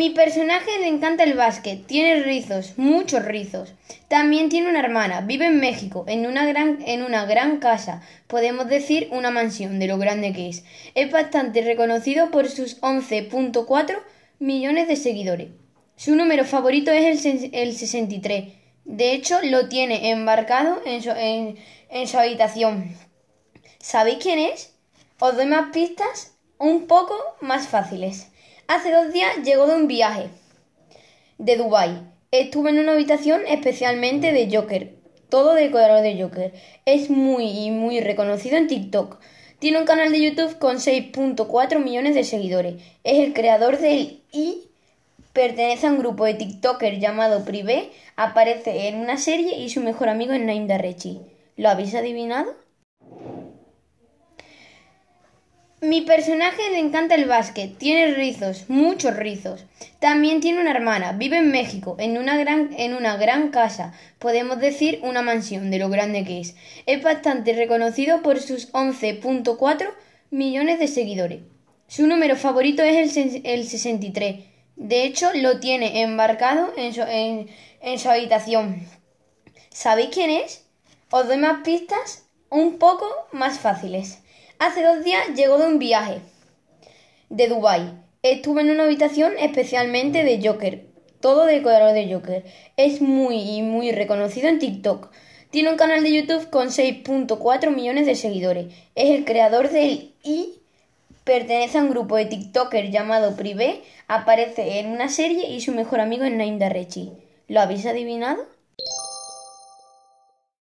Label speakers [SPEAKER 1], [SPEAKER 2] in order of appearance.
[SPEAKER 1] Mi personaje le encanta el básquet, tiene rizos, muchos rizos. También tiene una hermana, vive en México, en una gran, en una gran casa, podemos decir una mansión de lo grande que es. Es bastante reconocido por sus 11.4 millones de seguidores. Su número favorito es el, el 63. De hecho, lo tiene embarcado en su, en, en su habitación. ¿Sabéis quién es? Os doy más pistas un poco más fáciles. Hace dos días llegó de un viaje de Dubai. Estuvo en una habitación especialmente de Joker, todo decorado de Joker. Es muy muy reconocido en TikTok. Tiene un canal de YouTube con 6.4 millones de seguidores. Es el creador del y pertenece a un grupo de TikTokers llamado Privé. Aparece en una serie y su mejor amigo es Naim Darrechi. ¿Lo habéis adivinado? Mi personaje le encanta el básquet, tiene rizos, muchos rizos. También tiene una hermana, vive en México, en una gran, en una gran casa, podemos decir una mansión de lo grande que es. Es bastante reconocido por sus 11.4 millones de seguidores. Su número favorito es el, el 63. De hecho, lo tiene embarcado en su, en, en su habitación. ¿Sabéis quién es? Os doy más pistas un poco más fáciles. Hace dos días llegó de un viaje de Dubai. Estuvo en una habitación especialmente de Joker, todo decorado de Joker. Es muy muy reconocido en TikTok. Tiene un canal de YouTube con 6.4 millones de seguidores. Es el creador del y pertenece a un grupo de TikTokers llamado Privé. Aparece en una serie y su mejor amigo es Naim Darrechi. ¿Lo habéis adivinado?